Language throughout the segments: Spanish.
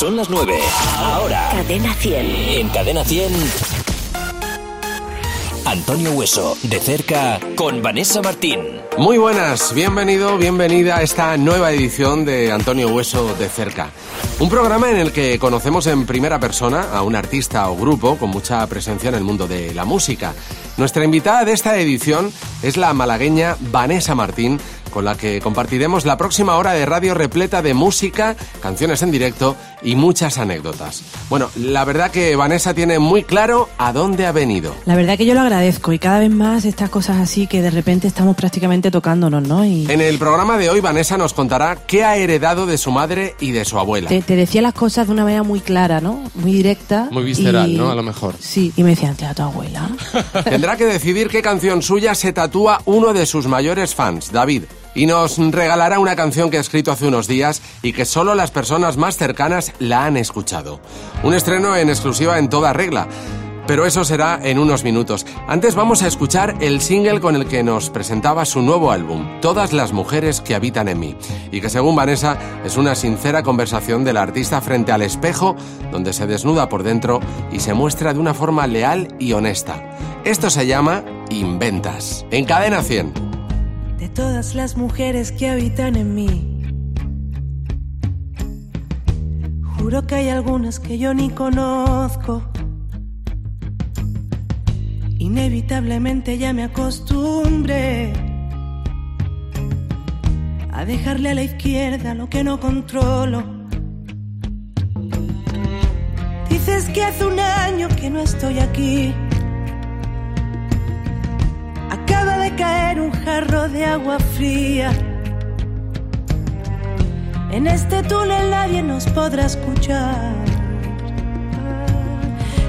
Son las 9. Ahora. Cadena 100. En Cadena 100. Antonio Hueso, de cerca, con Vanessa Martín. Muy buenas, bienvenido, bienvenida a esta nueva edición de Antonio Hueso de cerca. Un programa en el que conocemos en primera persona a un artista o grupo con mucha presencia en el mundo de la música. Nuestra invitada de esta edición es la malagueña Vanessa Martín, con la que compartiremos la próxima hora de radio repleta de música, canciones en directo y muchas anécdotas. Bueno, la verdad que Vanessa tiene muy claro a dónde ha venido. La verdad que yo lo agradezco y cada vez más estas cosas así que de repente estamos prácticamente tocándonos, ¿no? Y En el programa de hoy Vanessa nos contará qué ha heredado de su madre y de su abuela. te, te decía las cosas de una manera muy clara, ¿no? Muy directa. Muy visceral, y- ¿no? A lo mejor. Sí, y me decían, ¿te da tu abuela? Tendrá que decidir qué canción suya se tatúa uno de sus mayores fans, David. Y nos regalará una canción que ha escrito hace unos días y que solo las personas más cercanas la han escuchado. Un estreno en exclusiva en toda regla. Pero eso será en unos minutos. Antes vamos a escuchar el single con el que nos presentaba su nuevo álbum, Todas las mujeres que habitan en mí, y que según Vanessa es una sincera conversación del artista frente al espejo, donde se desnuda por dentro y se muestra de una forma leal y honesta. Esto se llama Inventas. En cadena 100. De todas las mujeres que habitan en mí. Juro que hay algunas que yo ni conozco. Inevitablemente ya me acostumbré a dejarle a la izquierda lo que no controlo. Dices que hace un año que no estoy aquí. Caer un jarro de agua fría. En este túnel nadie nos podrá escuchar.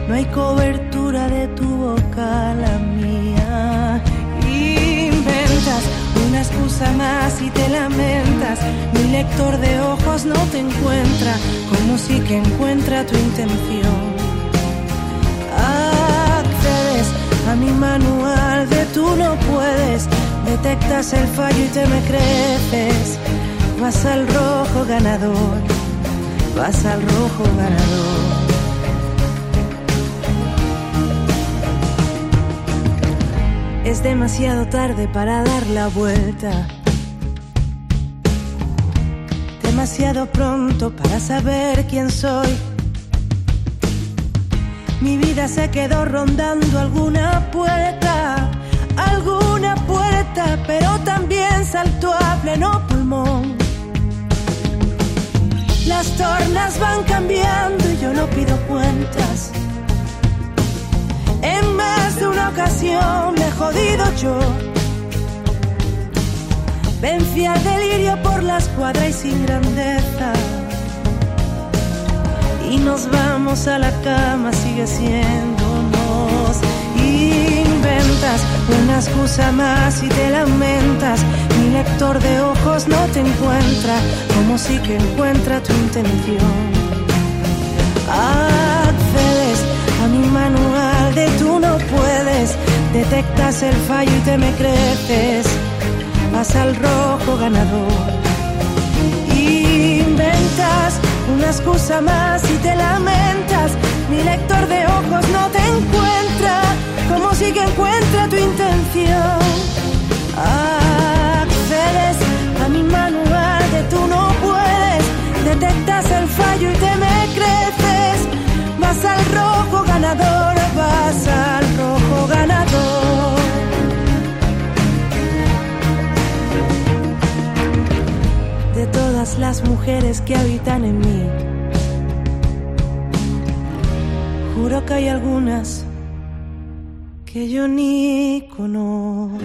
No hay cobertura de tu boca, la mía. Inventas una excusa más y te lamentas. Mi lector de ojos no te encuentra, como si que encuentra tu intención manual de tú no puedes, detectas el fallo y te me creces, vas al rojo ganador, vas al rojo ganador. Es demasiado tarde para dar la vuelta. Demasiado pronto para saber quién soy. Mi vida se quedó rondando alguna puerta, alguna puerta, pero también saltó a pleno pulmón. Las tornas van cambiando y yo no pido cuentas. En más de una ocasión me he jodido yo. Vencí al delirio por la escuadra y sin grandeza y nos vamos a la cama, sigue siéndonos. Inventas una excusa más y te lamentas. Mi lector de ojos no te encuentra, como si que encuentra tu intención. Accedes a mi manual de tú no puedes, detectas el fallo y te me creces. Vas al rojo ganador inventas una excusa más y te lamentas. Mi lector de ojos no te encuentra, como si que encuentra tu intención. Accedes a mi manual de tú no puedes, detectas el fallo y te me creces. Vas al rojo ganador, vas al rojo ganador. Todas las mujeres que habitan en mí. Juro que hay algunas que yo ni conozco.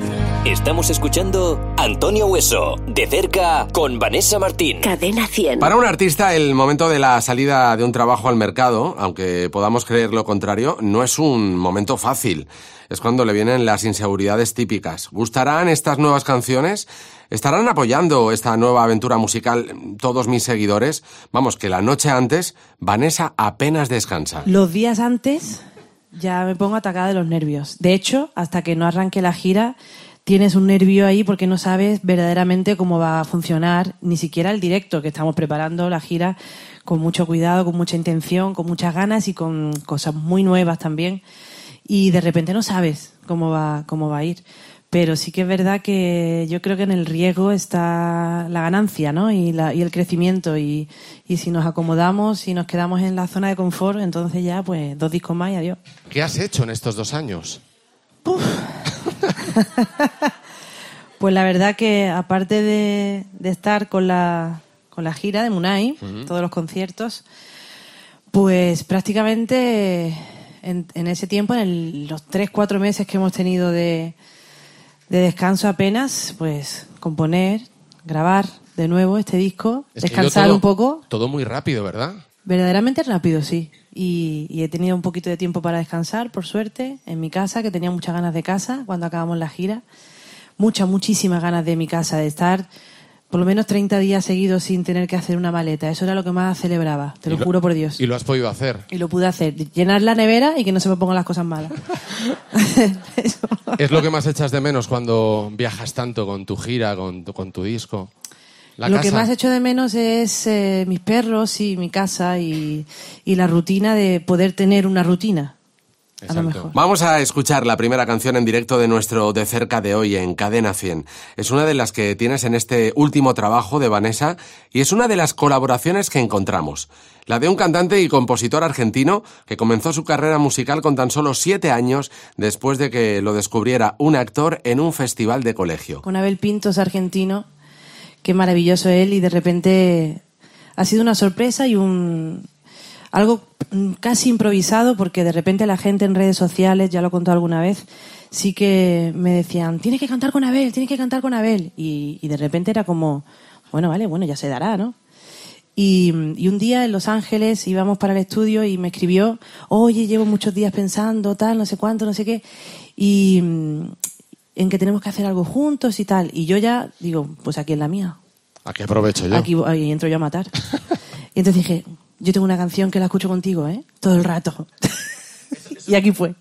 Estamos escuchando Antonio Hueso, de cerca, con Vanessa Martín. Cadena 100. Para un artista, el momento de la salida de un trabajo al mercado, aunque podamos creer lo contrario, no es un momento fácil. Es cuando le vienen las inseguridades típicas. ¿Gustarán estas nuevas canciones? ¿Estarán apoyando esta nueva aventura musical todos mis seguidores? Vamos, que la noche antes, Vanessa apenas descansa. Los días antes ya me pongo atacada de los nervios. De hecho, hasta que no arranque la gira, tienes un nervio ahí porque no sabes verdaderamente cómo va a funcionar ni siquiera el directo, que estamos preparando la gira con mucho cuidado, con mucha intención, con muchas ganas y con cosas muy nuevas también. Y de repente no sabes cómo va, cómo va a ir. Pero sí que es verdad que yo creo que en el riesgo está la ganancia, ¿no? Y, la, y el crecimiento. Y, y si nos acomodamos y nos quedamos en la zona de confort, entonces ya, pues, dos discos más y adiós. ¿Qué has hecho en estos dos años? pues la verdad que aparte de, de estar con la, con la gira de Munay, todos los conciertos, pues prácticamente en, en ese tiempo, en el- los tres, cuatro meses que hemos tenido de, de descanso apenas, pues componer, grabar de nuevo este disco, Es descansar todo- un poco. Todo muy rápido, ¿verdad? Verdaderamente rápido, sí. Y, y he tenido un poquito de tiempo para descansar, por suerte, en mi casa, que tenía muchas ganas de casa cuando acabamos la gira. Muchas, muchísimas ganas de mi casa, de estar por lo menos 30 días seguidos sin tener que hacer una maleta. Eso era lo que más celebraba, te lo, juro por Dios. Y lo has podido hacer. Y lo pude hacer, llenar la nevera y que no se me pongan las cosas malas. ¿Es lo que más echas de menos cuando viajas tanto con tu gira, con tu, con tu disco? La lo casa. que más echo de menos es eh, mis perros y mi casa y, y la rutina de poder tener una rutina. A lo Exacto. mejor. Vamos a escuchar la primera canción en directo de nuestro De cerca de hoy en Cadena 100. Es una de las que tienes en este último trabajo de Vanessa y es una de las colaboraciones que encontramos. La de un cantante y compositor argentino que comenzó su carrera musical con tan solo siete años después de que lo descubriera un actor en un festival de colegio. con Abel Pintos argentino, qué maravilloso él y de repente ha sido una sorpresa y un algo mm, casi improvisado porque de repente la gente en redes sociales, ya lo he contado alguna vez, sí que me decían, tienes que cantar con Abel, tienes que cantar con Abel y, y de repente era como, bueno, vale, bueno, ya se dará, ¿no? Y, y un día en Los Ángeles íbamos para el estudio y me escribió, oye, llevo muchos días pensando, tal, no sé cuánto, no sé qué, y mm, en que tenemos que hacer algo juntos y tal. Y yo ya digo, pues aquí es la mía, Aquí aprovecho yo. aquí ahí entro yo a matar. y entonces dije, yo tengo una canción que la escucho contigo, ¿eh? Todo el rato. y aquí fue.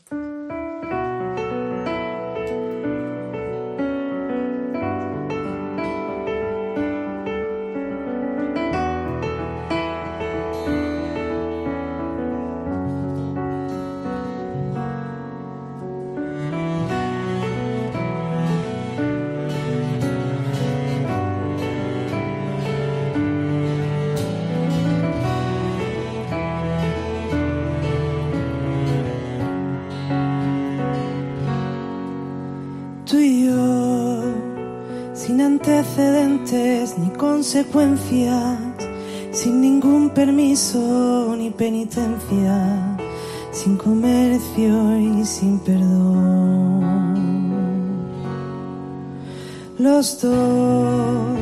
Permiso ni penitencia, sin comercio y sin perdón. Los dos,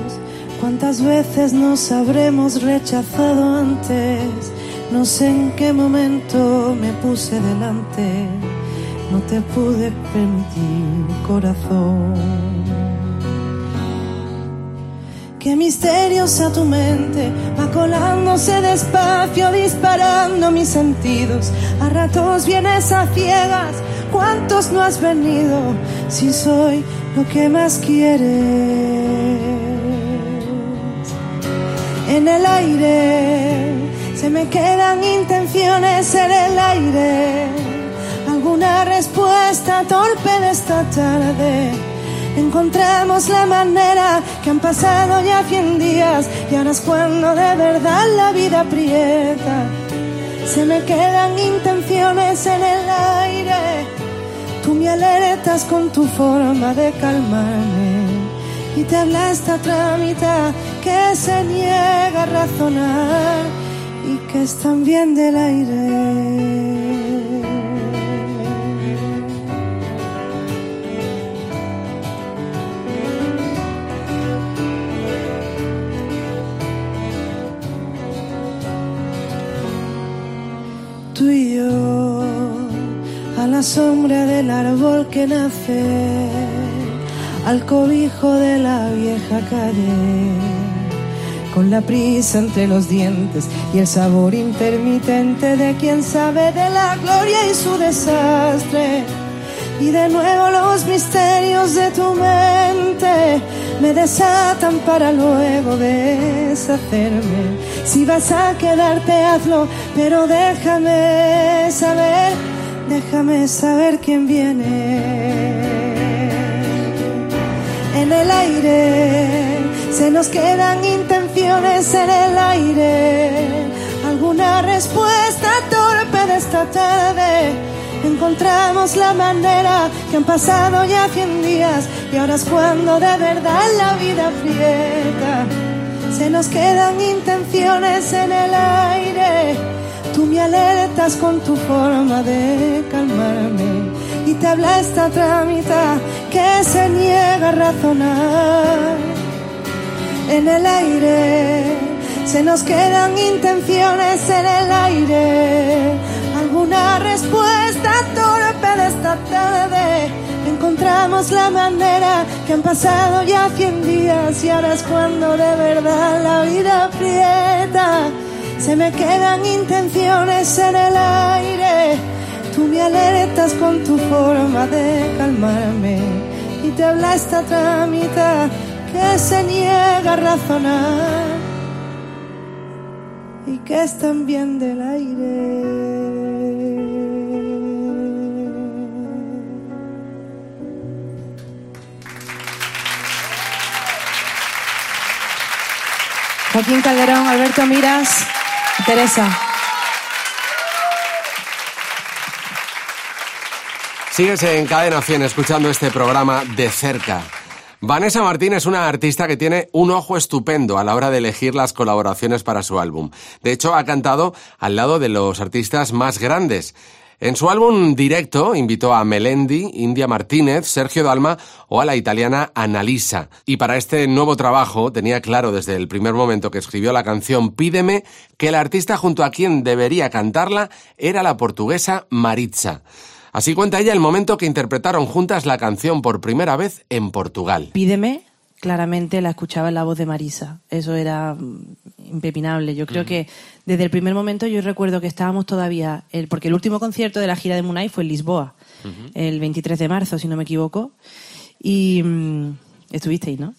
cuántas veces nos habremos rechazado antes, no sé en qué momento me puse delante no te pude permitir, corazón. Qué misteriosa tu mente colándose despacio, disparando mis sentidos. A ratos vienes a ciegas, ¿cuántos no has venido? Si soy lo que más quieres. En el aire se me quedan intenciones en el aire alguna respuesta torpe de esta tarde. Encontramos la manera que han pasado ya cien días y ahora es cuando de verdad la vida aprieta. Se me quedan intenciones en el aire. Tú me alertas con tu forma de calmarme y te habla esta otra mitad que se niega a razonar y que es también del aire. Tú y yo a la sombra del árbol que nace, al cobijo de la vieja calle, con la prisa entre los dientes y el sabor intermitente de quien sabe de la gloria y su desastre. Y de nuevo los misterios de tu mente me desatan para luego deshacerme. Si vas a quedarte, hazlo, pero déjame saber, déjame saber quién viene. En el aire se nos quedan intenciones en el aire, alguna respuesta torpe de esta tarde encontramos la manera que han pasado ya cien días y ahora es cuando de verdad la vida aprieta. Se nos quedan intenciones en el aire. Tú me alertas con tu forma de calmarme y te habla esta tramita que se niega a razonar. En el aire se nos quedan intenciones en el aire alguna respuesta torpe de esta tarde. Encontramos la manera que han pasado ya cien días y ahora es cuando de verdad la vida aprieta. Se me quedan intenciones en el aire. Tú me alertas con tu forma de calmarme y te habla esta tramita que se niega a razonar y que es también del aire. Joaquín Calderón, Alberto Miras, Teresa. Sigues en Cadena 100 escuchando este programa de cerca. Vanessa Martín es una artista que tiene un ojo estupendo a la hora de elegir las colaboraciones para su álbum. De hecho, ha cantado al lado de los artistas más grandes. En su álbum directo invitó a Melendi, India Martínez, Sergio Dalma o a la italiana Annalisa. Y para este nuevo trabajo tenía claro desde el primer momento que escribió la canción Pídeme que el artista junto a quien debería cantarla era la portuguesa Maritza. Así cuenta ella el momento que interpretaron juntas la canción por primera vez en Portugal. Pídeme claramente la escuchaba en la voz de Marisa. Eso era mm, impepinable. Yo creo que desde el primer momento yo recuerdo que estábamos todavía, el, porque el último concierto de la gira de Munay fue en Lisboa, el 23 de marzo, si no me equivoco. Y mm, estuvisteis, ¿no?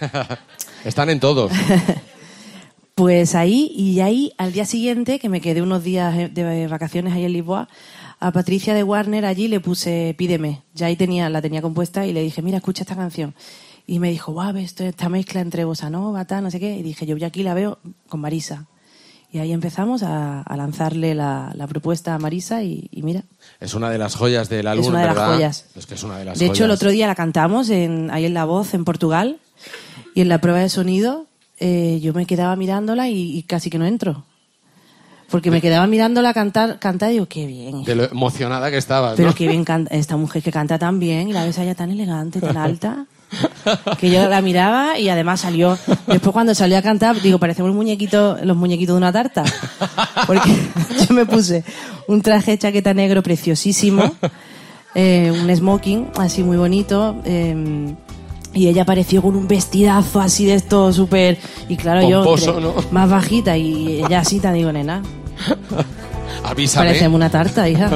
Están en todos. pues ahí, y ahí, al día siguiente, que me quedé unos días de vacaciones ahí en Lisboa, a Patricia de Warner allí le puse Pídeme. Ya ahí tenía, la tenía compuesta y le dije, mira, escucha esta canción. Y me dijo, guau, esto, esta mezcla entre bossa nova, tal, no sé qué. Y dije, yo ya aquí la veo con Marisa. Y ahí empezamos a, lanzarle la, propuesta a Marisa y, mira. Es una de las joyas del álbum, Es una de las joyas. Es que es una de las de hecho, el otro día la cantamos en, ahí en La Voz, en Portugal, y en la prueba de sonido eh, yo me quedaba mirándola y, casi que no entro. Porque me quedaba mirándola cantar, cantar y digo, qué bien. De lo emocionada que estabas, Pero qué bien canta, esta mujer que canta tan bien y la ves allá tan elegante, tan alta. que yo la miraba y además salió, después cuando salió a cantar, digo, parecemos muñequito, los muñequitos de una tarta. Porque yo me puse un traje chaqueta negro preciosísimo, eh, un smoking así muy bonito, em, y ella apareció con un vestidazo así de esto súper, y claro, yo más bajita y ella así, te digo, nena. Avísame. Parecemos una tarta, hija.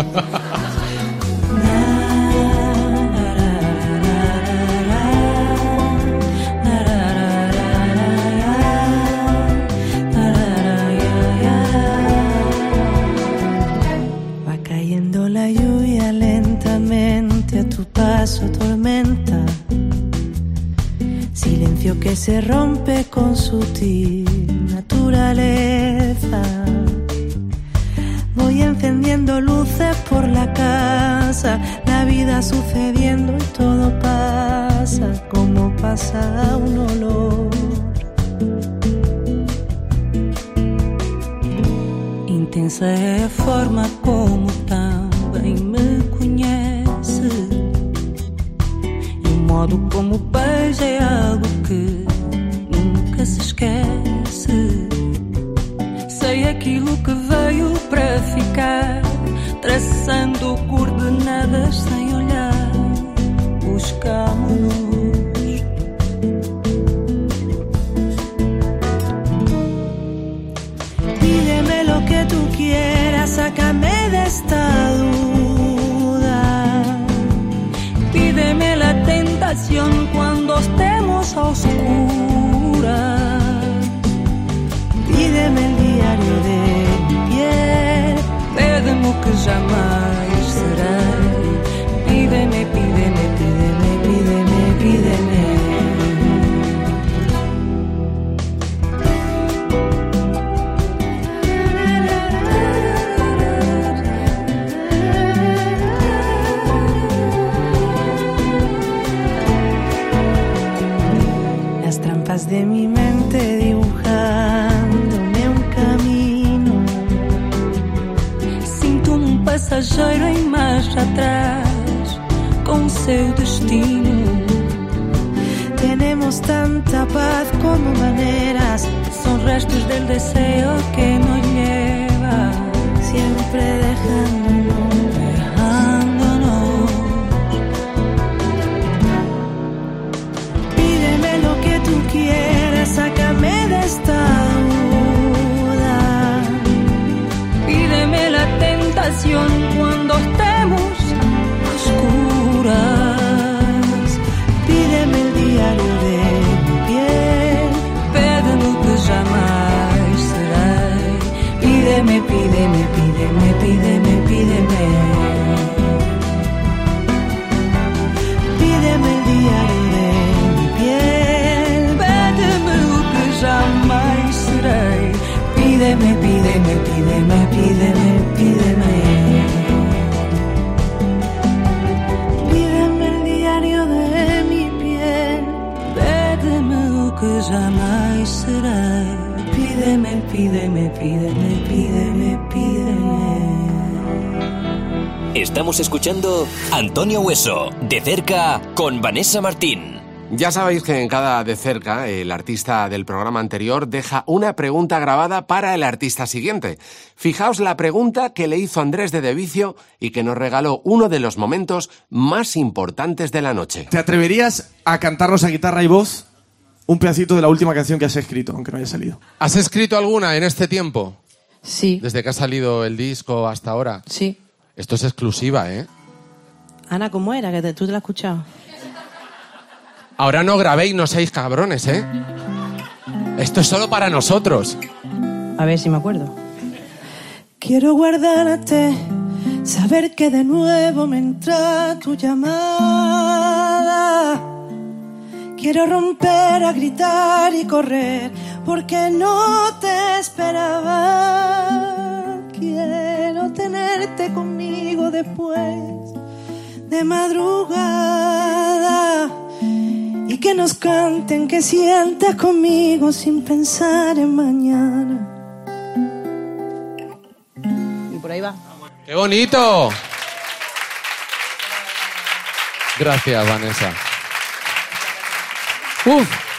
Tormenta, silencio que se rompe con sutil naturaleza. Voy encendiendo luces por la casa, la vida sucediendo y todo pasa como pasa un olor. Intensa forma como também modo como beija é algo que nunca se esquece. Sei aquilo que veio para ficar, traçando coordenadas sem olhar. Buscamos-nos. Oscura. Pídeme el diario de mi piel, pídeme que jamais atrás com seu destino. Tenemos tanta paz como maneras, son restos del deseo que nos lleva siempre dejándonos, dejándonos. Pídeme lo que tú quieras, sácame de esta duda. Pídeme la tentación pídeme, pídeme, Antonio Hueso, de cerca con Vanessa Martín. Ya sabéis que en cada de cerca el artista del programa anterior deja una pregunta grabada para el artista siguiente. Fijaos la pregunta que le hizo Andrés de Devicio y que nos regaló uno de los momentos más importantes de la noche. ¿Te atreverías a cantarnos a guitarra y voz un pedacito de la última canción que has escrito, aunque no haya salido? ¿Has escrito alguna en este tiempo? Sí, Desde que ha salido el disco hasta ahora. sí. Esto es exclusiva, ¿eh? Ana, ¿cómo era? Que te- tú te la has escuchado. Ahora no grabéis, no seáis cabrones, ¿eh? Esto es solo para nosotros. A ver si me acuerdo. Quiero guardarte, saber que de nuevo me entra tu llamada. Quiero romper a gritar y correr porque no te esperaba. Quiero tenerte conmigo después de madrugada y que nos canten que sientas conmigo sin pensar en mañana. Y por ahí va. ¡Qué bonito! Gracias, Vanessa. Uf.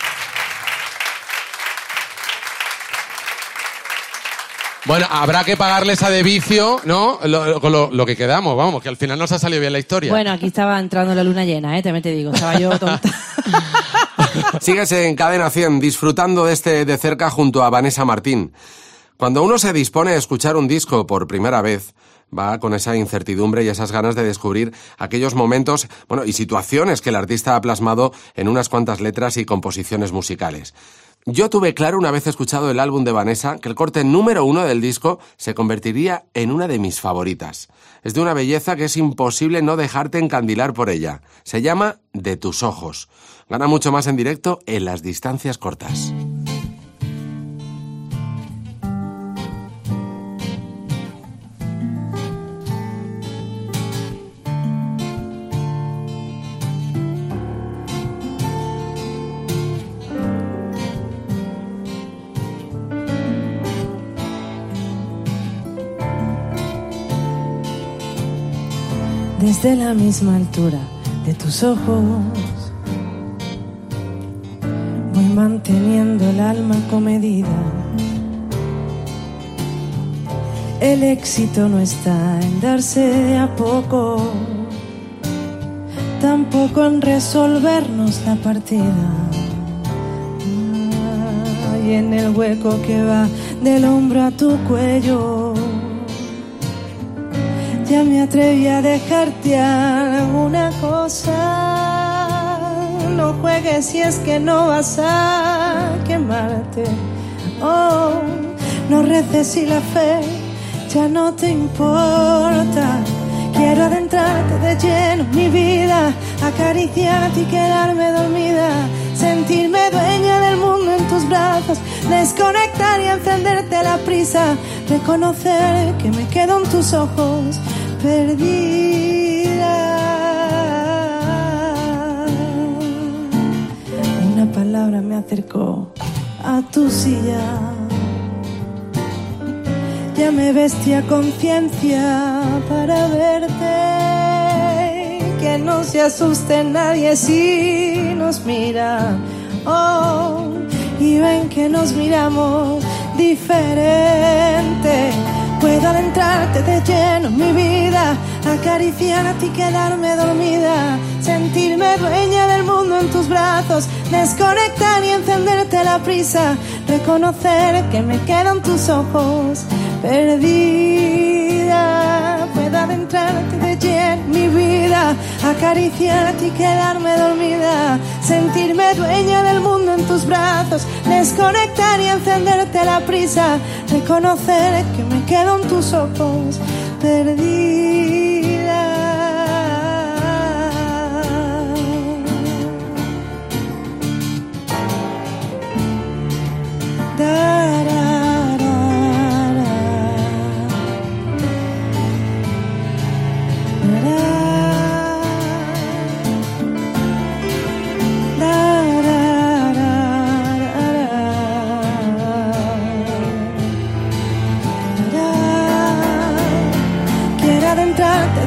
Bueno, habrá que pagarles a de vicio, ¿no? Lo, lo- que quedamos, vamos, que al final nos ha salido bien la historia. Bueno, aquí estaba entrando la luna llena, ¿eh? También te digo. Estaba yo tonta. Sigues en Cadena 100 disfrutando de este de cerca junto a Vanessa Martín. Cuando uno se dispone a escuchar un disco por primera vez, va con esa incertidumbre y esas ganas de descubrir aquellos momentos, bueno, y situaciones que el artista ha plasmado en unas cuantas letras y composiciones musicales. Yo tuve claro una vez escuchado el álbum de Vanessa que el corte número uno del disco se convertiría en una de mis favoritas. Es de una belleza que es imposible no dejarte encandilar por ella. Se llama De tus ojos. Gana mucho más en directo en las distancias cortas. Desde la misma altura de tus ojos. Voy manteniendo el alma comedida. El éxito no está en darse a poco, tampoco en resolvernos la partida. Y en el hueco que va del hombro a tu cuello ya me atreví a dejarte alguna cosa. no juegues si es que no vas a quemarte. Oh, no reces si la fe ya no te importa. Quiero adentrarte de lleno en mi vida, acariciarte y quedarme dormida, sentirme dueña del mundo en tus brazos, desconectar y encenderte la prisa, reconocer que me quedo en tus ojos perdida. Una palabra me acercó a tu silla. Ya me vestí a conciencia para verte. Que no se asuste nadie si nos mira. Oh, y ven que nos miramos diferente. Puedo adentrarte de lleno en mi vida, acariciarte y quedarme dormida, sentirme dueña del mundo en tus brazos, desconectar y encenderte la prisa, reconocer que me quedan tus ojos perdida. Puedo adentrarte de lleno en mi vida, acariciarte y quedarme dormida, sentirme dueña del mundo en tus brazos, desconectar y encenderte la prisa, reconocer que me quedo en tus ojos perdida.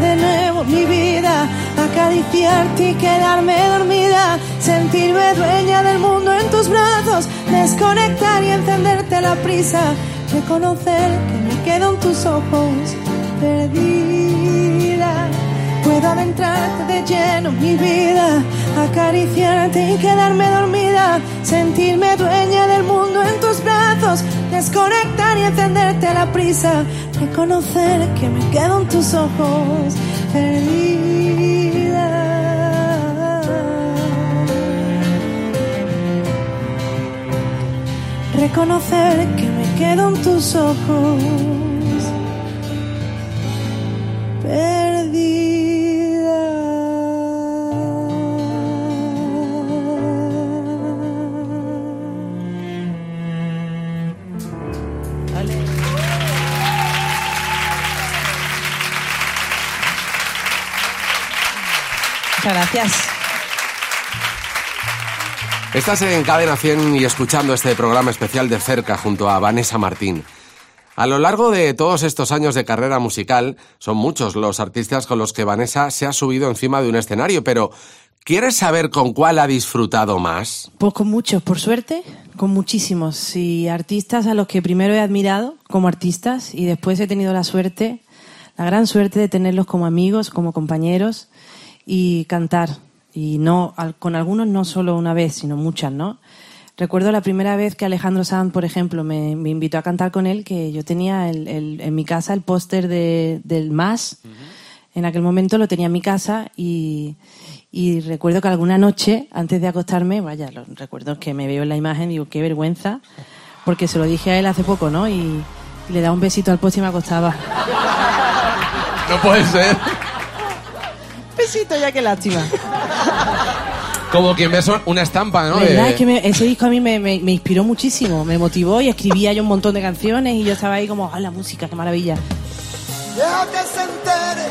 De nuevo mi vida, acariciarte y quedarme dormida, sentirme dueña del mundo en tus brazos, desconectar y encenderte la prisa, reconocer que me quedo en tus ojos perdida. Puedo adentrarte de lleno en mi vida, acariciarte y quedarme dormida, sentirme dueña del mundo en tus brazos, desconectar y encenderte la prisa, reconocer que me quedo en tus ojos perdida. Reconocer que me quedo en tus ojos gracias. Estás en Cadena 100 y escuchando este programa especial de cerca junto a Vanessa Martín. A lo largo de todos estos años de carrera musical, son muchos los artistas con los que Vanessa se ha subido encima de un escenario, pero ¿quieres saber con cuál ha disfrutado más? Pues con muchos, por suerte, con muchísimos. Y artistas a los que primero he admirado como artistas y después he tenido la suerte, la gran suerte de tenerlos como amigos, como compañeros y cantar. Y no, al- con algunos no solo una vez, sino muchas, ¿no? Recuerdo la primera vez que Alejandro Sanz, por ejemplo, me, me invitó a cantar con él, que yo tenía el- el- en mi casa el póster de, del MAS. En aquel momento lo tenía en mi casa y, y recuerdo que alguna noche, antes de acostarme, vaya, lo, recuerdo que me veo en la imagen y digo, qué vergüenza, porque se lo dije a él hace poco, ¿no? Y, y le daba un besito al póster y me acostaba. No puede ser. Besito ya, qué lástima. Como quien ve son- una estampa, ¿no? ¿Verdad? De- Es que me- ese disco a mí me, me- me inspiró muchísimo, me motivó y escribía yo un montón de canciones y yo estaba ahí como, ¡ah, la música, qué maravilla! Deja que se entere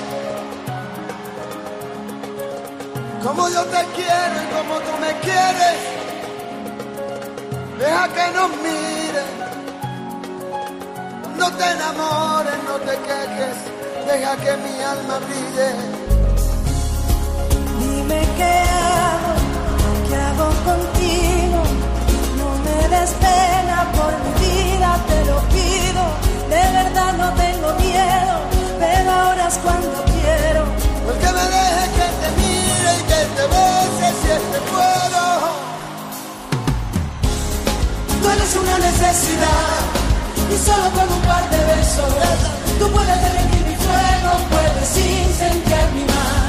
como yo te quiero y como tú me quieres. Deja que nos mire. No te enamores, no te quejes. Deja que mi alma brille. Dime qué hago, qué hago contigo. No me des pena por mi vida, te lo pido. De verdad no tengo miedo, pero ahora es cuando quiero. Porque me dejes que te mire y que te bese si es que puedo. Tú eres una necesidad y solo con un par de besos tú puedes derretir mi fuego, puedes incendiar mi mar.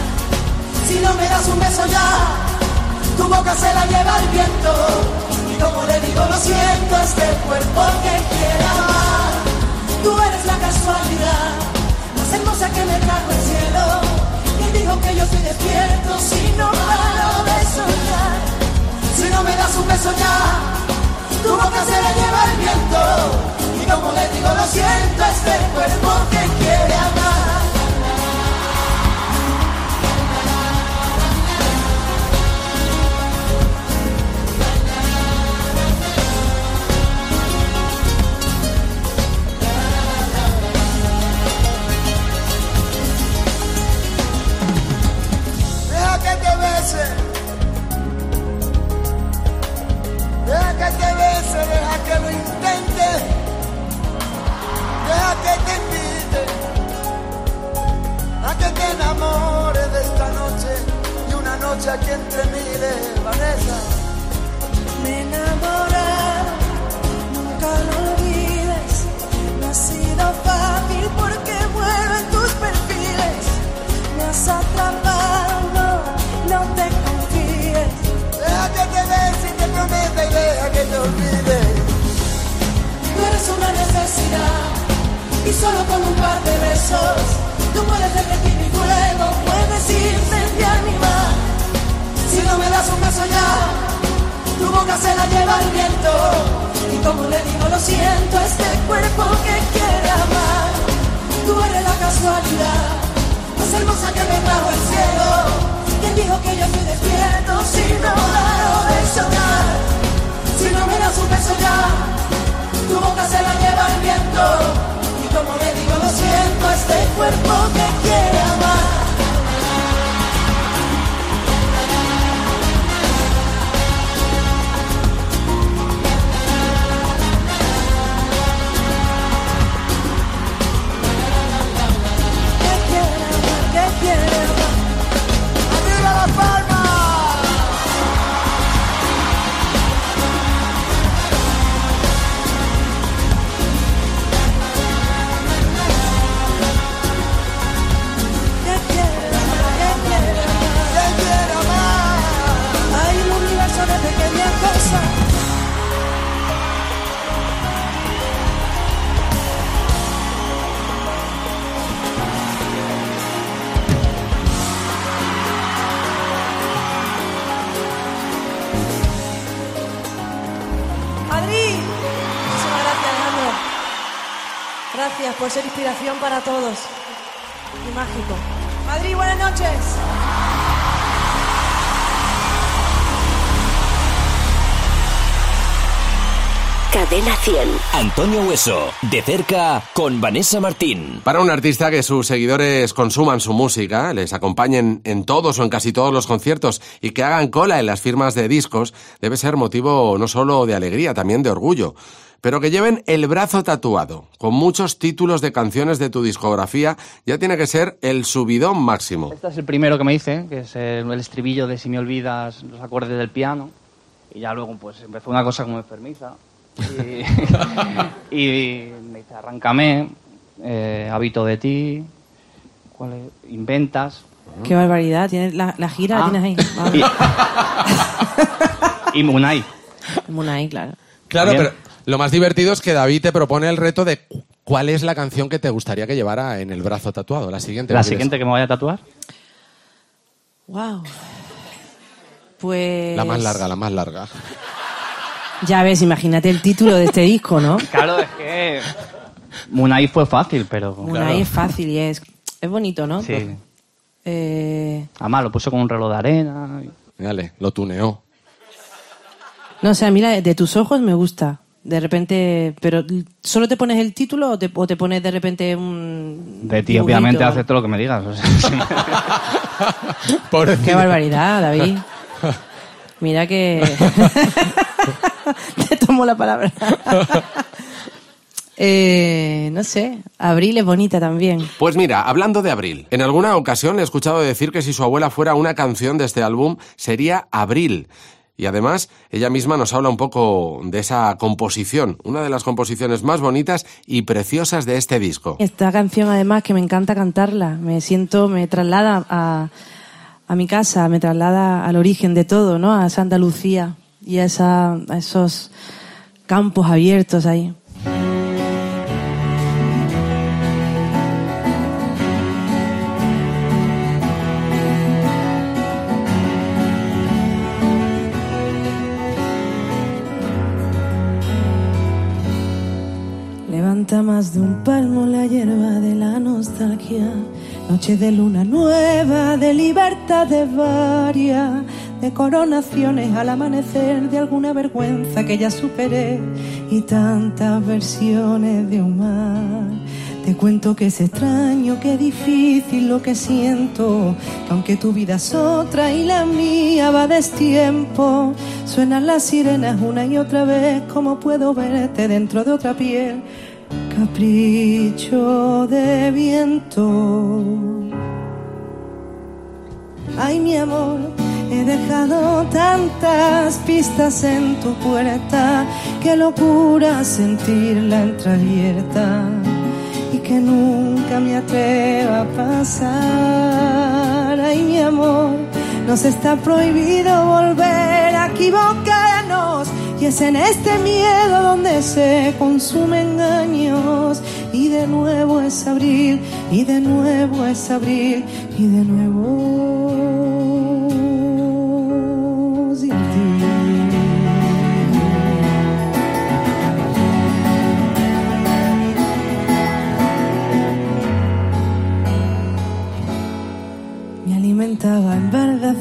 Si no me das un beso ya, tu boca se la lleva el viento. Y como le digo, lo siento, este cuerpo que quiere amar. Tú eres la casualidad, más hermosa que me trajo el cielo. Y dijo que yo estoy despierto si no paro de soñar. Si no me das un beso ya, tu boca se la lleva el viento. Y como le digo, lo siento, este cuerpo que quiere amar. Cadena 100. Antonio Hueso, de cerca con Vanessa Martín. Para un artista que sus seguidores consuman su música, les acompañen en todos o en casi todos los conciertos y que hagan cola en las firmas de discos, debe ser motivo no solo de alegría, también de orgullo. Pero que lleven el brazo tatuado, con muchos títulos de canciones de tu discografía, ya tiene que ser el subidón máximo. Este es el primero que me hice, que es el, el estribillo de Si me olvidas los acordes del piano. Y ya luego pues empezó una cosa como enfermiza. Y, y me dice, arráncame, eh, habito de ti, ¿cuál es? inventas. Qué barbaridad. Tienes la, la gira la Ah. tienes ahí. Vamos. Y Munay. Munay, claro. Claro, Bien. pero lo más divertido es que David te propone el reto de cu- cuál es la canción que te gustaría que llevara en el brazo tatuado. La siguiente. La siguiente que me voy a tatuar. Wow. Pues. La más larga, la más larga. Ya ves, imagínate el título de este disco, ¿no? Claro, es que Munay fue fácil, pero... Munay es fácil y es, es bonito, ¿no? Sí. Eh, Además, lo puso con un reloj de arena. Dale, lo tuneó. no, o sea, mira, de tus ojos me gusta. De repente, pero ¿solo te pones el título o te, o te pones de repente un. De ti, dibujito? obviamente, hace todo lo que me digas. o sea, sí. Qué barbaridad, David. Mira que. Te tomo la palabra. Eh, no sé, Abril es bonita también. Pues mira, hablando de Abril, en alguna ocasión le he escuchado decir que si su abuela fuera una canción de este álbum sería Abril. Y además, ella misma nos habla un poco de esa composición, una de las composiciones más bonitas y preciosas de este disco. Esta canción, además, que me encanta cantarla. Me siento, me traslada a, a mi casa, me traslada al origen de todo, ¿no? A Santa Lucía y a, esos campos abiertos ahí. Levanta más de un palmo la hierba de la nostalgia Noche de luna nueva, de libertad de varia, de coronaciones al amanecer, de alguna vergüenza que ya superé y tantas versiones de un. Te cuento que es extraño, que difícil lo que siento, que aunque tu vida es otra y la mía va destiempo, suenan las sirenas una y otra vez, como puedo verte dentro de otra piel capricho de viento. Ay, mi amor, he dejado tantas pistas en tu puerta, qué locura sentirla entreabierta y que nunca me atreva a pasar. Ay, mi amor, nos está prohibido volver a equivocarnos y es en este miedo donde se consumen años. Y de nuevo es abril, y de nuevo es abril, y de nuevo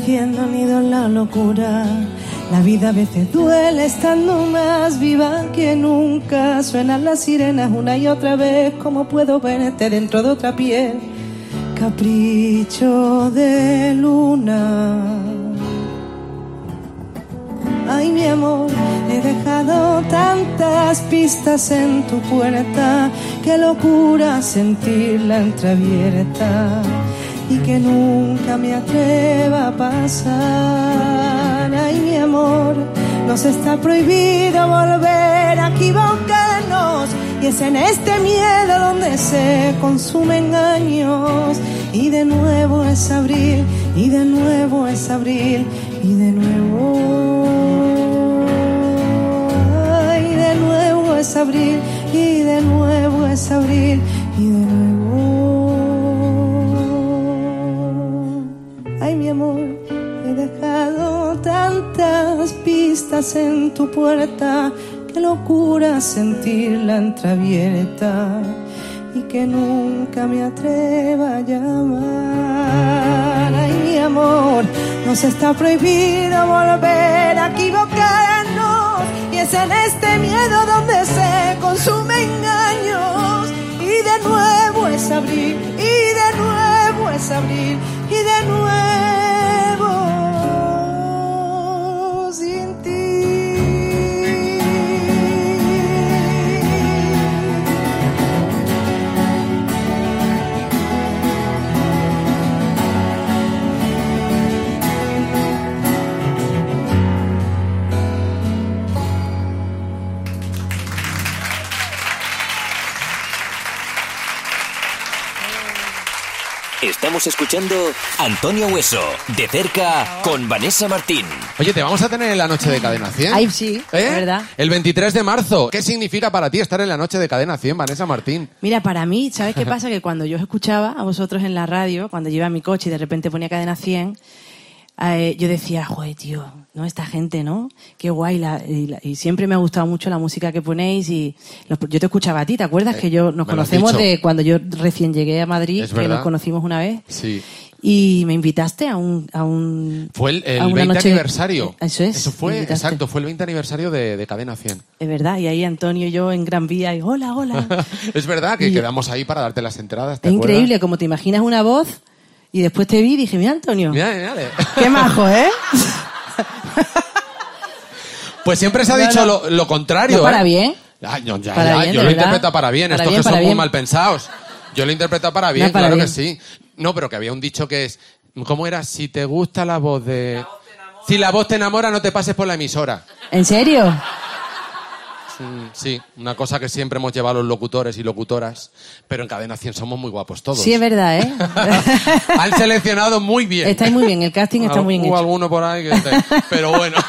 haciendo nido en la locura la vida a veces duele estando más viva que nunca. Suenan las sirenas una y otra vez, como puedo verte dentro de otra piel. Capricho de luna. Ay, mi amor, he dejado tantas pistas en tu puerta. Qué locura sentirla entreabierta y que nunca me atreva a pasar. Ay, mi amor, nos está prohibido volver a equivocarnos. Y es en este miedo donde se consumen años. Y de nuevo es abril, y de nuevo es abril, y de nuevo. Ay, de nuevo es abril, y de nuevo es abril, tantas pistas en tu puerta. Qué locura sentirla entreabierta y que nunca me atreva a llamar. Ay, mi amor, nos está prohibido volver a equivocarnos. Y es en este miedo donde se consumen años. Y de nuevo es abril, y de nuevo es abril, y Estamos escuchando Antonio Hueso, de cerca con Vanessa Martín. Oye, te vamos a tener en la noche de Cadena 100. Ay, sí, ¿Eh? es verdad. El 23 de marzo. ¿Qué significa para ti estar en la noche de Cadena 100, Vanessa Martín? Mira, para mí, ¿sabes qué pasa? Que cuando yo os escuchaba a vosotros en la radio, cuando yo iba a mi coche y de repente ponía cadena 100, eh, yo decía, joder, tío, ¿no? Esta gente, ¿no? Qué guay. la- y, la- y siempre me ha gustado mucho la música que ponéis y los- yo te escuchaba a ti, ¿te acuerdas? Eh, que yo nos conocemos de cuando yo recién llegué a Madrid, que nos conocimos una vez. Sí. Y me invitaste a un... A un Fue el, el a una 20 noche- aniversario. Eso es. Eso fue, exacto, fue el 20 aniversario de, de Cadena 100. Es verdad, y ahí Antonio y yo en Gran Vía y hola, hola. es verdad que Y- quedamos ahí para darte las entradas. ¿te es acuerdas? increíble, como te imaginas una voz y después te vi y dije, mira Antonio, mira. qué majo, ¿eh? Pues siempre se ha dicho. Lo, lo contrario. No, para ¿eh? bien. Ay, no, ya, Para ya, bien, yo lo interpretado para bien. Para Estos bien, que son muy mal pensados. Yo lo he interpretado para bien, para claro que sí. No, pero que había un dicho que es. ¿Cómo era? Si te gusta la voz de. Si la voz te enamora, no te pases por la emisora. ¿En serio? Sí, una cosa que siempre hemos llevado los locutores y locutoras, pero en Cadena 100 somos muy guapos todos. Sí, es verdad, ¿eh? Han seleccionado muy bien. Estáis muy bien, el casting está muy bien Hubo hecho. alguno por ahí que esté- pero bueno.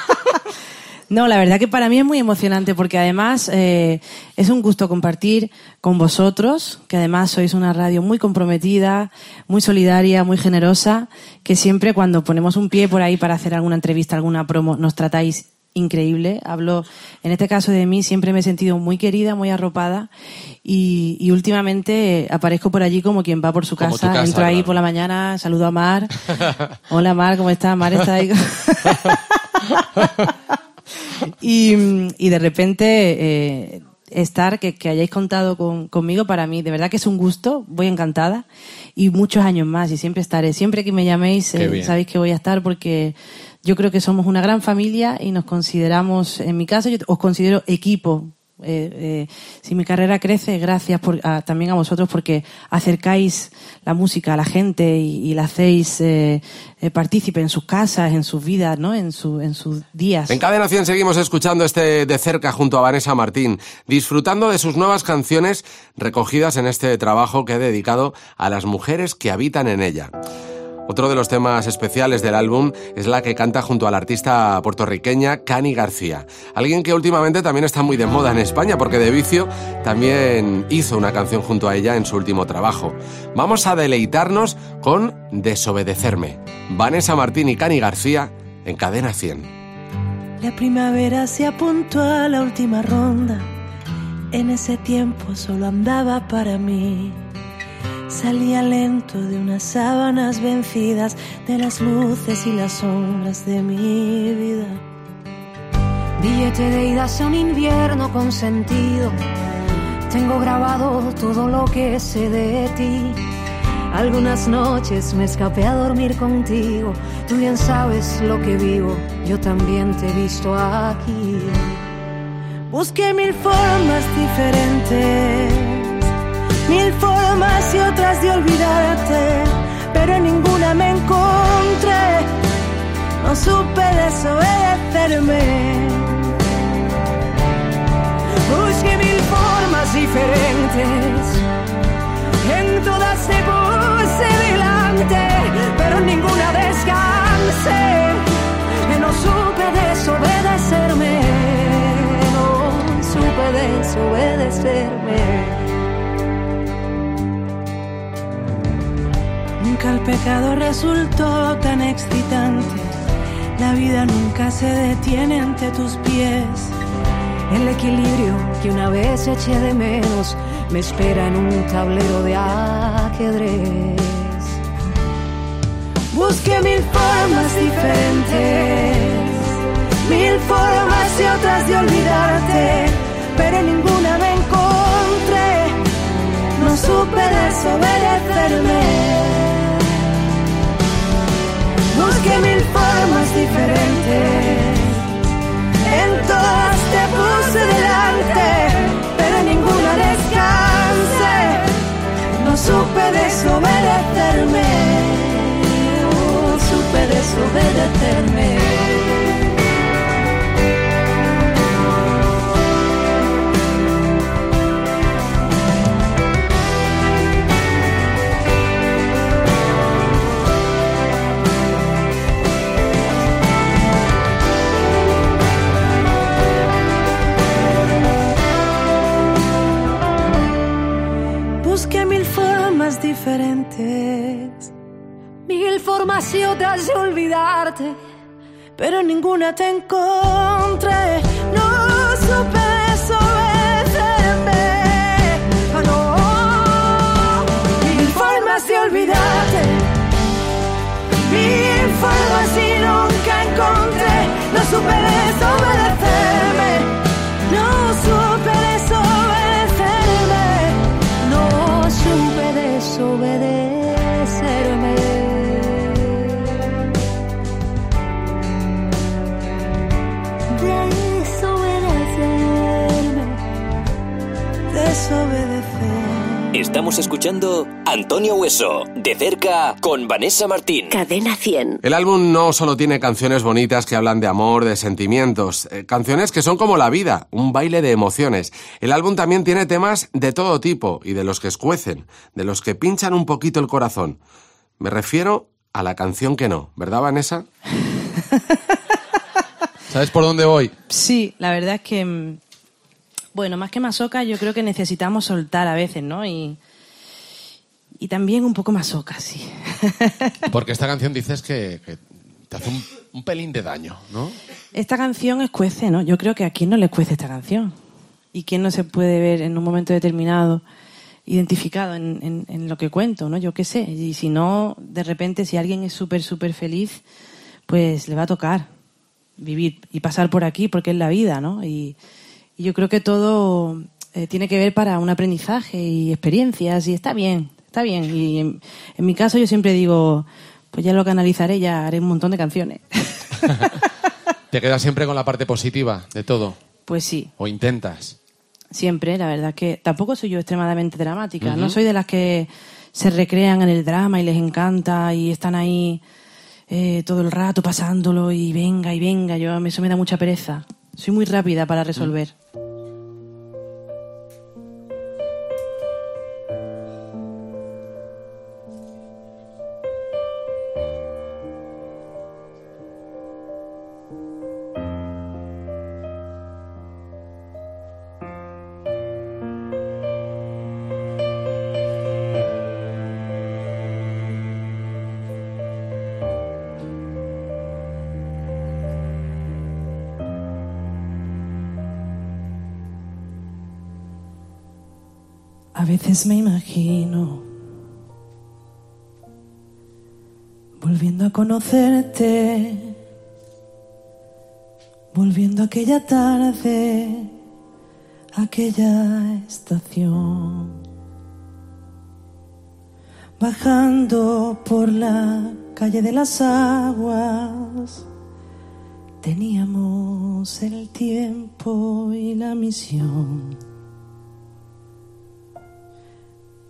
No, la verdad que para mí es muy emocionante porque además eh, es un gusto compartir con vosotros, que además sois una radio muy comprometida, muy solidaria, muy generosa, que siempre cuando ponemos un pie por ahí para hacer alguna entrevista, alguna promo, nos tratáis increíble. Hablo, en este caso de mí, siempre me he sentido muy querida, muy arropada y, y últimamente eh, aparezco por allí como quien va por su casa. Entro ahí claro. por la mañana, saludo a Mar. Hola Mar, ¿cómo estás? Mar está ahí. y, y de repente eh, estar, que, que hayáis contado con- conmigo, para mí de verdad que es un gusto, voy encantada y muchos años más y siempre estaré. Siempre que me llaméis eh, sabéis que voy a estar porque yo creo que somos una gran familia y nos consideramos, en mi caso, yo os considero equipo. Eh, eh, si mi carrera crece, gracias por- a- también a vosotros porque acercáis la música a la gente y, la hacéis eh, eh, partícipe en sus casas, en sus vidas, ¿no? en, su, en sus días. En Cadena 100 seguimos escuchando este de cerca junto a Vanessa Martín, disfrutando de sus nuevas canciones recogidas en este trabajo que he dedicado a las mujeres que habitan en ella. Otro de los temas especiales del álbum es la que canta junto a la artista puertorriqueña Cani García, alguien que últimamente también está muy de moda en España porque de vicio también hizo una canción junto a ella en su último trabajo. Vamos a deleitarnos con Desobedecerme. Vanessa Martín y Cani García en Cadena 100. La primavera se apuntó a la última ronda. En ese tiempo solo andaba para mí. Salía lento de unas sábanas vencidas, de las luces y las sombras de mi vida. Billete de ida hacia un invierno con sentido. Tengo grabado todo lo que sé de ti. Algunas noches me escapé a dormir contigo. Tú bien sabes lo que vivo. Yo también te he visto aquí. Busqué mil formas diferentes, mil formas y otras de olvidarte, pero ninguna me encontré. No supe desobedecerme. Busqué mil formas diferentes. En todas te puse delante, pero en ninguna descansé. No supe desobedecerme. No supe desobedecerme. Nunca el pecado resultó tan excitante. La vida nunca se detiene ante tus pies. El equilibrio que una vez eché de menos me espera en un tablero de ajedrez. Busqué mil formas diferentes, mil formas y otras de olvidarte, pero ninguna me encontré. No supe desobedecerme. Supe Mil formas y otras de olvidarte. pero ninguna te encontré. No supe desobedecerme. Ah, no. Mil formas de olvidarte, mil formas y nunca encontré. No supe desobedecerme. Estamos escuchando Antonio Hueso, de cerca con Vanessa Martín. Cadena 100. El álbum no solo tiene canciones bonitas que hablan de amor, de sentimientos, eh, canciones que son como la vida, un baile de emociones. El álbum también tiene temas de todo tipo y de los que escuecen, de los que pinchan un poquito el corazón. Me refiero a la canción que no, ¿verdad, Vanessa? ¿Sabes por dónde voy? Sí, la verdad es que mm, bueno, más que masoca, yo creo que necesitamos soltar a veces, ¿no? Y, y también un poco masoca, sí. Porque esta canción dices que, te hace un, pelín de daño, ¿no? Esta canción escuece, ¿no? Yo creo que a quién no le cuece esta canción. Y quién no se puede ver en un momento determinado identificado en, en, lo que cuento, ¿no? Yo qué sé. Y si no, de repente, si alguien es súper, súper feliz, pues le va a tocar vivir y pasar por aquí porque es la vida, ¿no? Y, y yo creo que todo eh, tiene que ver para un aprendizaje y experiencias y está bien, está bien. Y en, mi caso yo siempre digo, pues ya lo canalizaré, ya haré un montón de canciones. ¿Te quedas siempre con la parte positiva de todo? Pues sí. ¿O intentas? Siempre, la verdad que tampoco soy yo extremadamente dramática. No soy de las que se recrean en el drama y les encanta y están ahí eh, todo el rato pasándolo y venga y venga. Yo, eso me da mucha pereza. Soy muy rápida para resolver. Conocerte, volviendo aquella tarde, aquella estación, bajando por la calle de las aguas. Teníamos el tiempo y la misión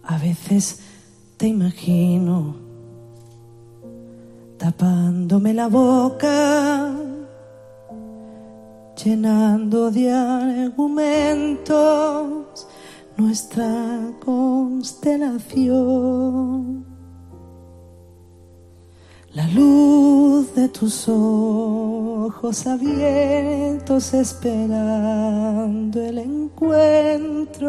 a veces te imagino tapándome la boca, llenando de argumentos nuestra constelación. La luz de tus ojos abiertos esperando el encuentro.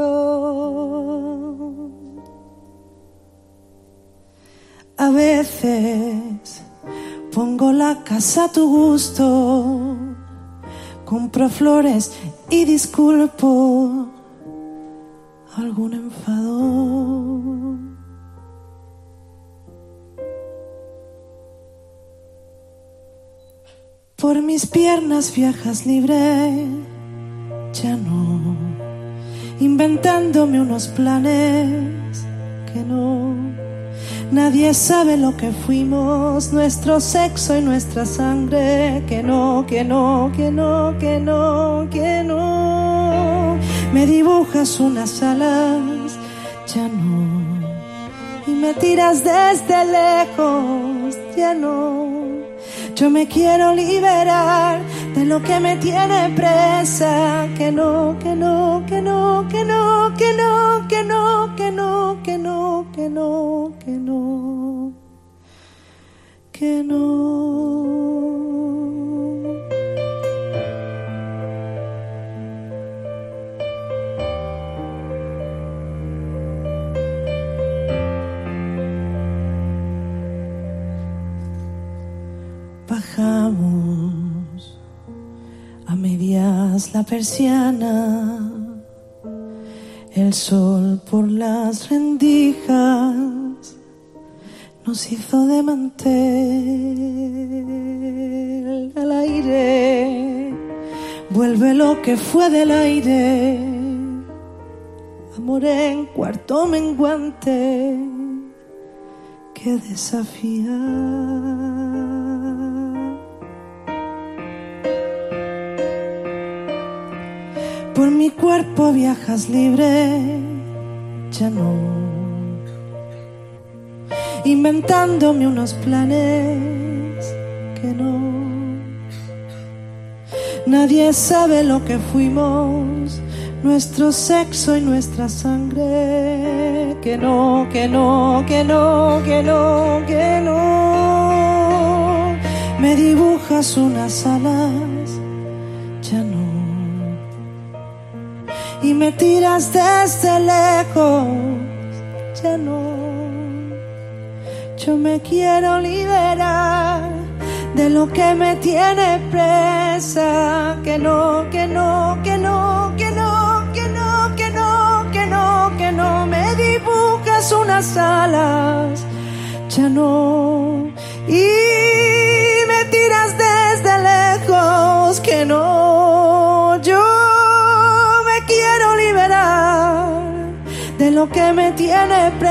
A veces pongo la casa a tu gusto, compro flores y disculpo algún enfado. Por mis piernas viajas libre, ya no, inventándome unos planes que no Nadie sabe lo que fuimos, nuestro sexo y nuestra sangre. Que no, que no, que no, que no, que no. Me dibujas unas alas, ya no. Y me tiras desde lejos, ya no. Yo me quiero liberar de lo que me tiene presa. Que no, que no, que no, que no, que no, que no, que no, bajamos a medias la persiana, el sol por las rendijas nos hizo de mantel al aire, vuelve lo que fue del aire, amor en cuarto menguante. Que desafía. Por mi cuerpo viajas libre, ya no inventándome unos planes que no. Nadie sabe lo que fuimos, nuestro sexo y nuestra sangre. Que no, que no, que no, que no, que no. Me dibujas unas alas, ya no. Y me tiras desde lejos, ya no yo me quiero liberar de lo que me tiene presa. Que no, que no, que no, que no, que no, que no, que no, que no me dibujas unas alas. Ya no. Y me tiras desde lejos. Que no, yo me quiero liberar de lo que me tiene presa,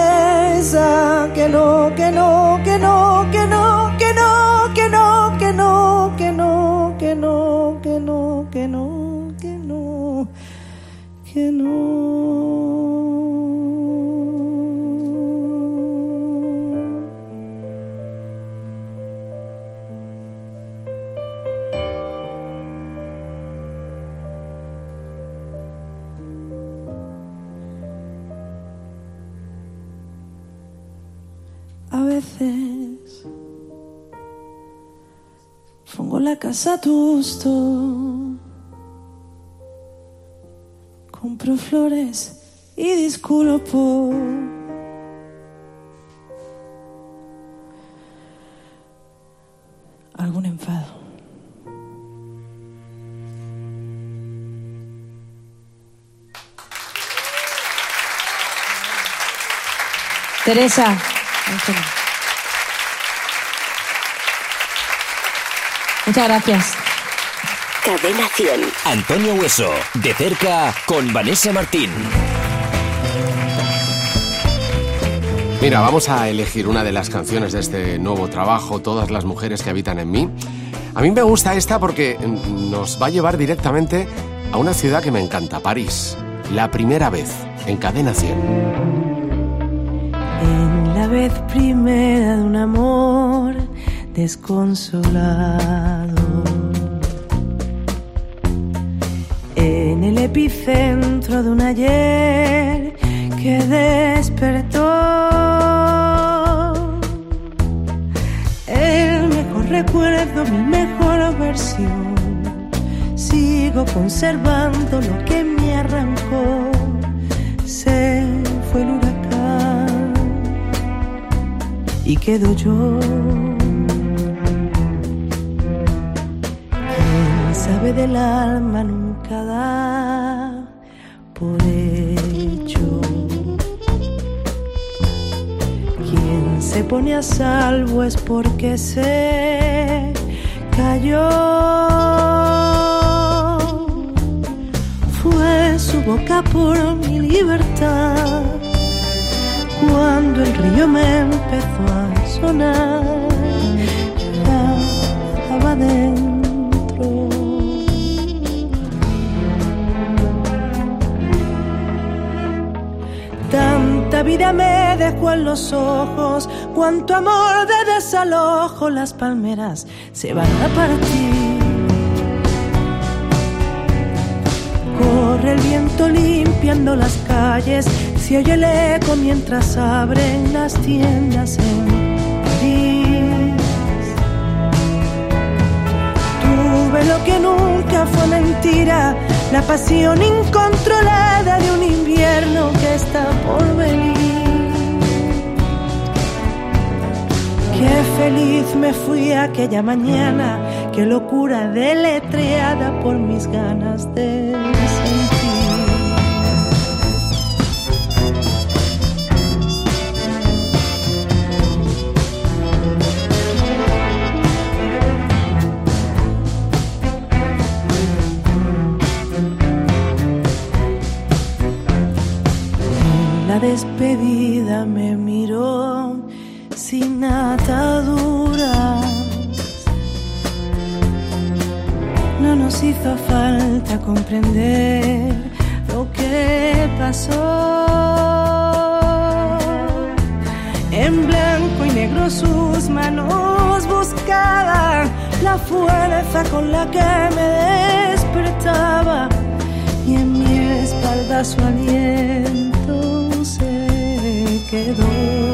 que no, que no, que no, que no, que no, que no, que no, que no, que no, que no, que no, que no, que no. Casa tu gusto, compro flores y disculpo. Algún enfado. Teresa. Muchas gracias. Cadena 100. Antonio Hueso, de cerca con Vanessa Martín. Mira, vamos a elegir una de las canciones de este nuevo trabajo, Todas las mujeres que habitan en mí. A mí me gusta esta porque nos va a llevar directamente a una ciudad que me encanta, París. La primera vez, en Cadena 100. En la vez primera de un amor desconsolado. En el epicentro de un ayer que despertó. El mejor recuerdo, mi mejor versión. Sigo conservando lo que me arrancó. Se fue el huracán y quedo yo. Del alma nunca da por hecho. Quien se pone a salvo es porque se cayó. Fue su boca por mi libertad cuando el río me empezó a sonar. Ya vida me dejó en los ojos, cuánto amor de desalojo, las palmeras se van a partir. Corre el viento limpiando las calles, se oye el eco mientras abren las tiendas en París. Tuve lo que nunca fue mentira, la pasión incontrolada de un invierno que está por venir. Qué feliz me fui aquella mañana, qué locura deletreada por mis ganas de falta comprender lo que pasó. En blanco y dentro sus manos buscaba la fuerza con la que me despertaba y en mi espalda su aliento se quedó.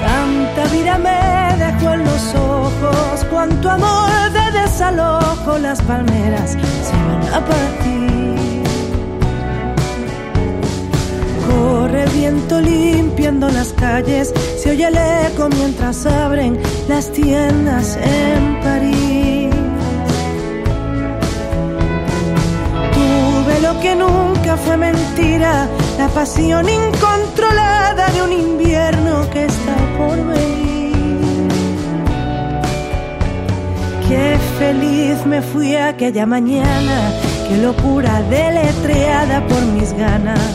Tanta vida me dejó en los ojos, cuánto amor de desalojo, las palmeras se van a partir. Corre el viento limpiando las calles, se oye el eco mientras abren las tiendas en París. Tuve lo que nunca fue mentira, la pasión incontrolada de un invierno que está por venir. Qué feliz me fui aquella mañana, qué locura deletreada por mis ganas.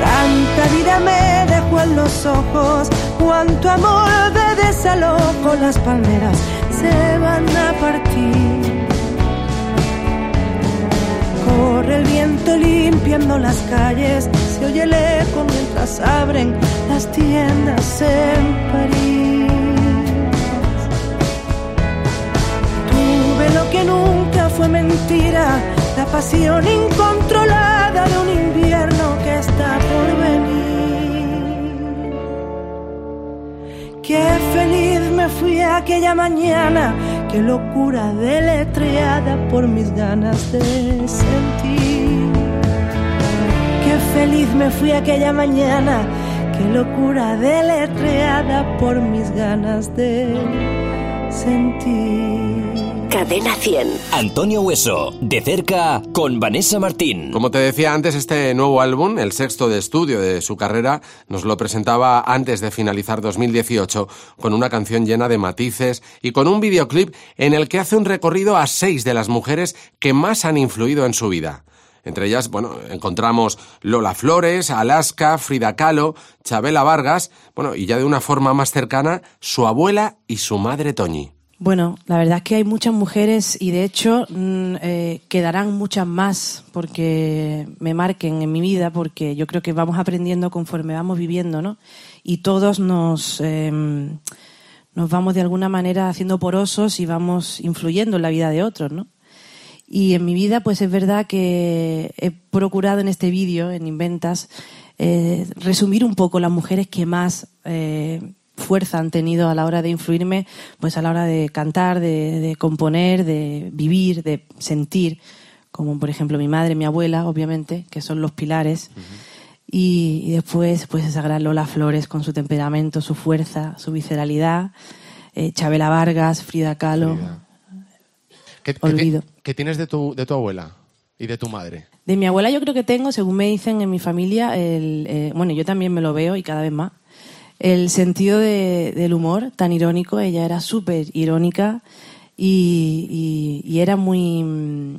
Tanta vida me dejó en los ojos, cuánto amor de desalojo, las palmeras se van a partir. Corre el viento limpiando las calles, se oye el eco mientras abren las tiendas en París. Lo que nunca fue mentira, la pasión incontrolada de un invierno que está por venir. Qué feliz me fui aquella mañana, qué locura deletreada por mis ganas de sentir. Qué feliz me fui aquella mañana, qué locura deletreada por mis ganas de sentir. Cadena 100. Antonio Hueso, de cerca con Vanessa Martín. Como te decía antes, este nuevo álbum, el sexto de estudio de su carrera, nos lo presentaba antes de finalizar 2018 con una canción llena de matices y con un videoclip en el que hace un recorrido a seis de las mujeres que más han influido en su vida. Entre ellas, bueno, encontramos Lola Flores, Alaska, Frida Kahlo, Chabela Vargas, bueno, y ya de una forma más cercana, su abuela y su madre Toñi. Bueno, la verdad es que hay muchas mujeres y de hecho mm, eh, quedarán muchas más porque me marquen en mi vida, porque yo creo que vamos aprendiendo conforme vamos viviendo, ¿no? Y todos nos, eh, nos vamos de alguna manera haciendo porosos y vamos influyendo en la vida de otros, ¿no? Y en mi vida, pues es verdad que he procurado en este vídeo, en Inventas, eh, resumir un poco las mujeres que más eh, fuerza han tenido a la hora de influirme, pues a la hora de cantar, de, de componer, de vivir, de sentir, como por ejemplo mi madre, mi abuela, obviamente, que son los pilares. y, y después, pues esa gran Lola Flores con su temperamento, su fuerza, su visceralidad. eh, Chabela Vargas, Frida Kahlo. Frida. ¿Qué, qué Olvido. qué tienes de tu, de tu abuela y de tu madre? De mi abuela yo creo que tengo, según me dicen en mi familia, el, eh, bueno, yo también me lo veo y cada vez más, el sentido de- del humor tan irónico. Ella era súper irónica y, y- y era muy... mm,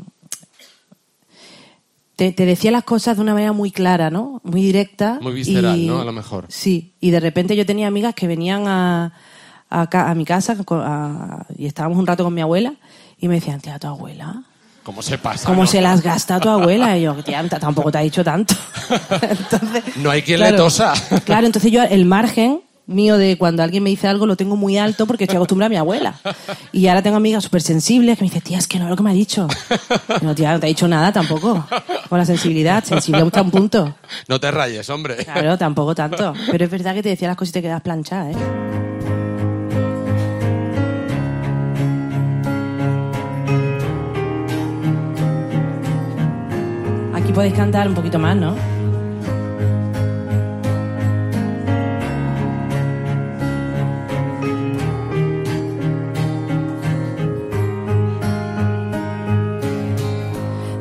Te, te decía las cosas de una manera muy clara, ¿no? Muy directa. Muy visceral, y- ¿no? A lo mejor. Sí, y de repente yo tenía amigas que venían a, a, mi casa a- y estábamos un rato con mi abuela y me decían, tía, tu abuela... ¿Cómo se pasa? ¿Cómo no? se las gasta tu abuela? Y yo, tía, tampoco te ha dicho tanto. entonces, No hay quien le tosa. Claro, entonces yo el margen mío de cuando alguien me dice algo lo tengo muy alto porque estoy acostumbrada a mi abuela. Y ahora tengo amigas súper sensibles que me dicen, tía, es que no es lo que me ha dicho. No, tía, no te ha dicho nada tampoco. Con la sensibilidad, sensible hasta un punto. No te rayes, hombre. Claro, tampoco tanto. Pero es verdad que te decía las cosas y te quedas planchada, ¿eh? Aquí podéis cantar un poquito más, ¿no?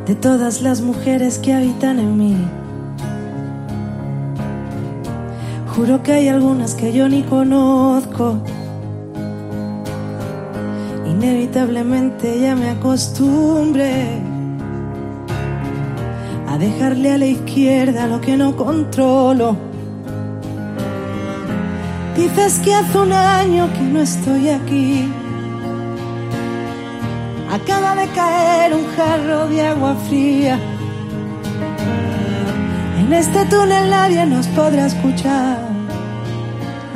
de todas las mujeres que habitan en mí. Juro que hay algunas que yo ni conozco. Inevitablemente ya me acostumbré a dejarle a la izquierda lo que no controlo. Dices que hace un año que no estoy aquí. Acaba de caer un jarro de agua fría. En este túnel nadie nos podrá escuchar.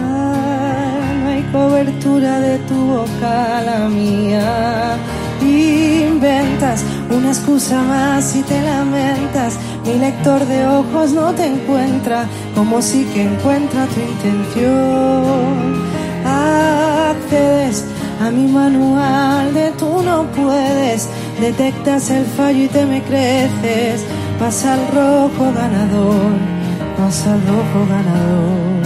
Ah, no hay cobertura de tu boca, la mía. Inventas una excusa más y te lamentas. Mi lector de ojos no te encuentra, como si que encuentra tu intención. Accedes a mi manual de tú no puedes, detectas el fallo y te me creces. Pasa el rojo ganador, pasa el rojo ganador.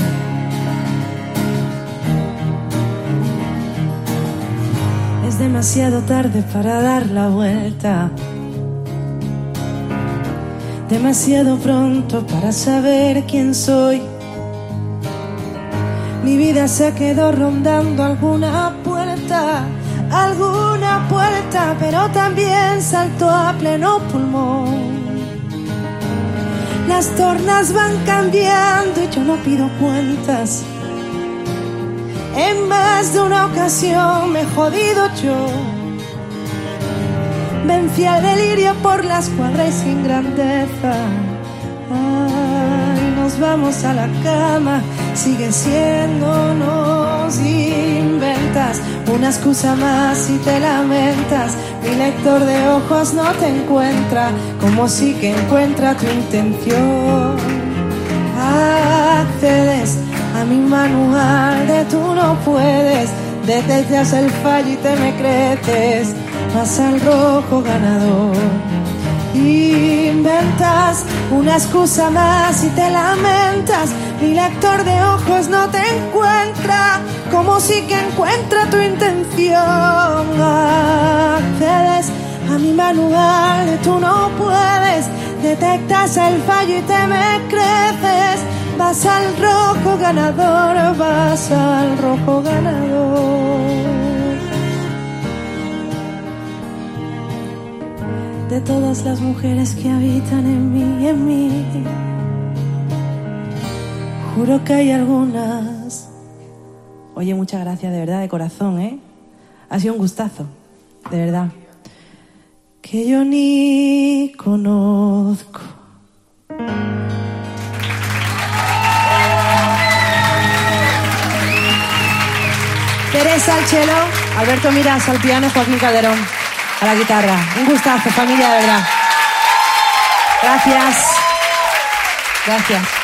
Demasiado tarde para dar la vuelta. Demasiado pronto para saber quién soy. Mi vida se quedó rondando alguna puerta, alguna puerta, pero también saltó a pleno pulmón. Las tornas van cambiando y yo no pido cuentas. En más de una ocasión me he jodido yo. Vencí al delirio por las cuadras y sin grandeza. Ay, nos vamos a la cama, sigue siendo nos inventas una excusa más y te lamentas. Mi lector de ojos no te encuentra, como si que encuentra tu intención. Accedes a mi manual de tú no puedes, detectas el fallo y te me crees, pasa el rojo ganador. Inventas una excusa más y te lamentas. Mi lector de ojos no te encuentra, como si que encuentra tu intención. Accedes a mi manual de tú no puedes, detectas el fallo y te me creces. Vas al rojo ganador, vas al rojo ganador. de todas las mujeres que habitan en mí, en mí. Juro que hay algunas. Oye, muchas gracias, de verdad, de corazón, ¿eh? Ha sido un gustazo, de verdad. Que yo ni conozco. Teresa al cello, Alberto Miras al piano, Joaquín Calderón a la guitarra. Un gustazo, familia, de verdad. Gracias. Gracias.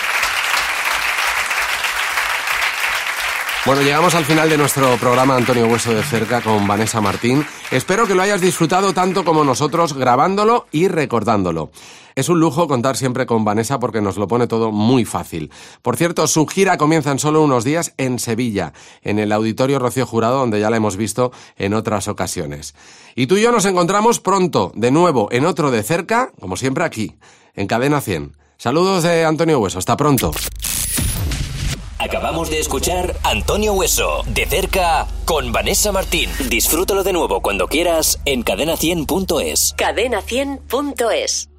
Bueno, llegamos al final de nuestro programa Antonio Hueso de cerca con Vanessa Martín. Espero que lo hayas disfrutado tanto como nosotros grabándolo y recordándolo. Es un lujo contar siempre con Vanessa porque nos lo pone todo muy fácil. Por cierto, su gira comienza en solo unos días en Sevilla, en el Auditorio Rocío Jurado, donde ya la hemos visto en otras ocasiones. Y tú y yo nos encontramos pronto, de nuevo, en otro de cerca, como siempre aquí, en Cadena 100. Saludos de Antonio Hueso, hasta pronto. Acabamos de escuchar Antonio Hueso, de cerca, con Vanessa Martín. Disfrútalo de nuevo cuando quieras en cadena100.es. Cadena100.es